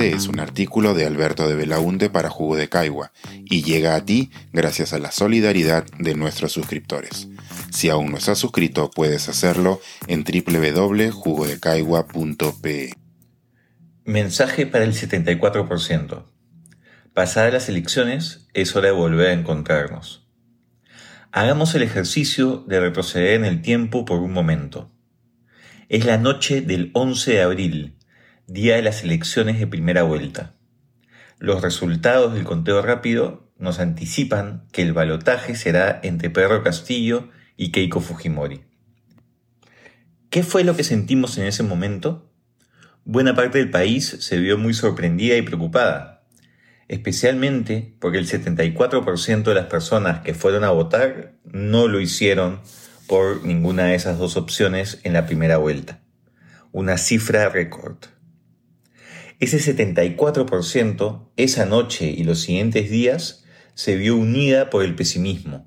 Es un artículo de Alberto de Belaunte para Jugo de Caigua y llega a ti gracias a la solidaridad de nuestros suscriptores. Si aún no estás suscrito, puedes hacerlo en www.jugodecaigua.pe. Mensaje para el 74%. Pasadas las elecciones, es hora de volver a encontrarnos. Hagamos el ejercicio de retroceder en el tiempo por un momento. Es la noche del 11 de abril, día de las elecciones de primera vuelta. Los resultados del conteo rápido nos anticipan que el balotaje será entre Pedro Castillo y Keiko Fujimori. ¿Qué fue lo que sentimos en ese momento? Buena parte del país se vio muy sorprendida y preocupada, especialmente porque el 74% de las personas que fueron a votar no lo hicieron por ninguna de esas dos opciones en la primera vuelta. Una cifra récord. Ese 74% esa noche y los siguientes días se vio unida por el pesimismo.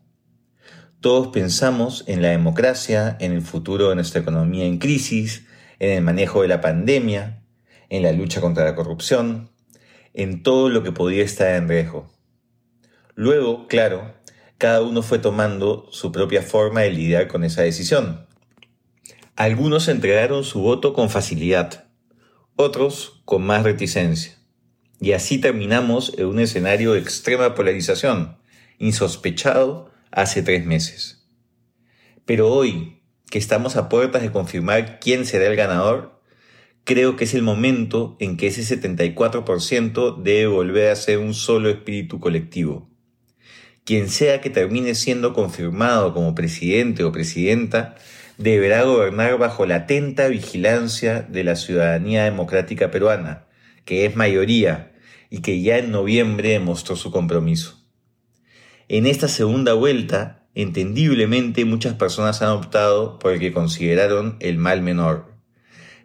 Todos pensamos en la democracia, en el futuro de nuestra economía en crisis, en el manejo de la pandemia, en la lucha contra la corrupción, en todo lo que podía estar en riesgo. Luego, claro, cada uno fue tomando su propia forma de lidiar con esa decisión. Algunos entregaron su voto con facilidad, otros con más reticencia. Y así terminamos en un escenario de extrema polarización, insospechado hace tres meses. Pero hoy, que estamos a puertas de confirmar quién será el ganador, creo que es el momento en que ese 74% debe volver a ser un solo espíritu colectivo. Quien sea que termine siendo confirmado como presidente o presidenta, deberá gobernar bajo la atenta vigilancia de la ciudadanía democrática peruana, que es mayoría y que ya en noviembre demostró su compromiso. En esta segunda vuelta, entendiblemente muchas personas han optado por el que consideraron el mal menor.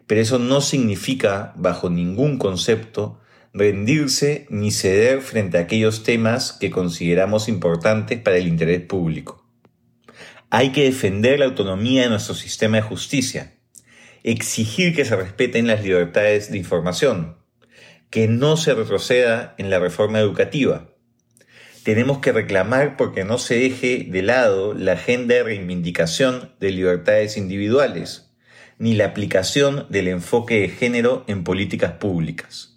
Pero eso no significa, bajo ningún concepto, rendirse ni ceder frente a aquellos temas que consideramos importantes para el interés público. Hay que defender la autonomía de nuestro sistema de justicia, exigir que se respeten las libertades de información, que no se retroceda en la reforma educativa. Tenemos que reclamar porque no se deje de lado la agenda de reivindicación de libertades individuales, ni la aplicación del enfoque de género en políticas públicas.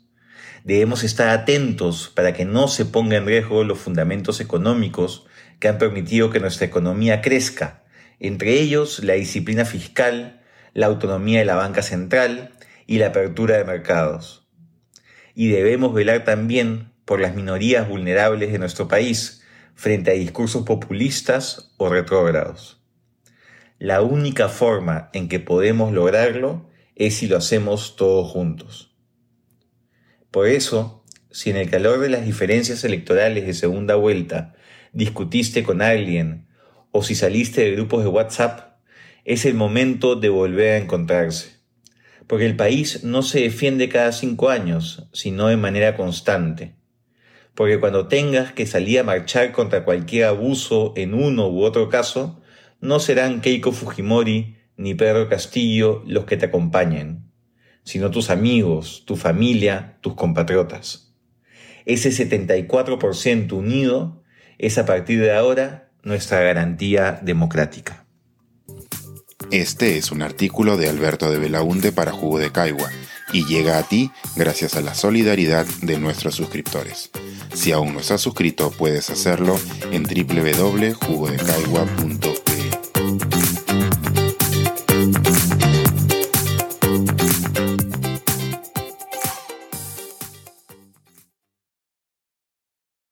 Debemos estar atentos para que no se ponga en riesgo los fundamentos económicos que han permitido que nuestra economía crezca, entre ellos la disciplina fiscal, la autonomía de la banca central y la apertura de mercados. Y debemos velar también por las minorías vulnerables de nuestro país frente a discursos populistas o retrógrados. La única forma en que podemos lograrlo es si lo hacemos todos juntos. Por eso, si en el calor de las diferencias electorales de segunda vuelta discutiste con alguien o si saliste de grupos de WhatsApp, es el momento de volver a encontrarse. Porque el país no se defiende cada cinco años, sino de manera constante. Porque cuando tengas que salir a marchar contra cualquier abuso en uno u otro caso, no serán Keiko Fujimori ni Pedro Castillo los que te acompañen, sino tus amigos, tu familia, tus compatriotas. Ese 74% unido es a partir de ahora nuestra garantía democrática. Este es un artículo de Alberto de Belaunde para Jugo de Caigua y llega a ti gracias a la solidaridad de nuestros suscriptores. Si aún no estás suscrito, puedes hacerlo en www.jugodecaigua.com.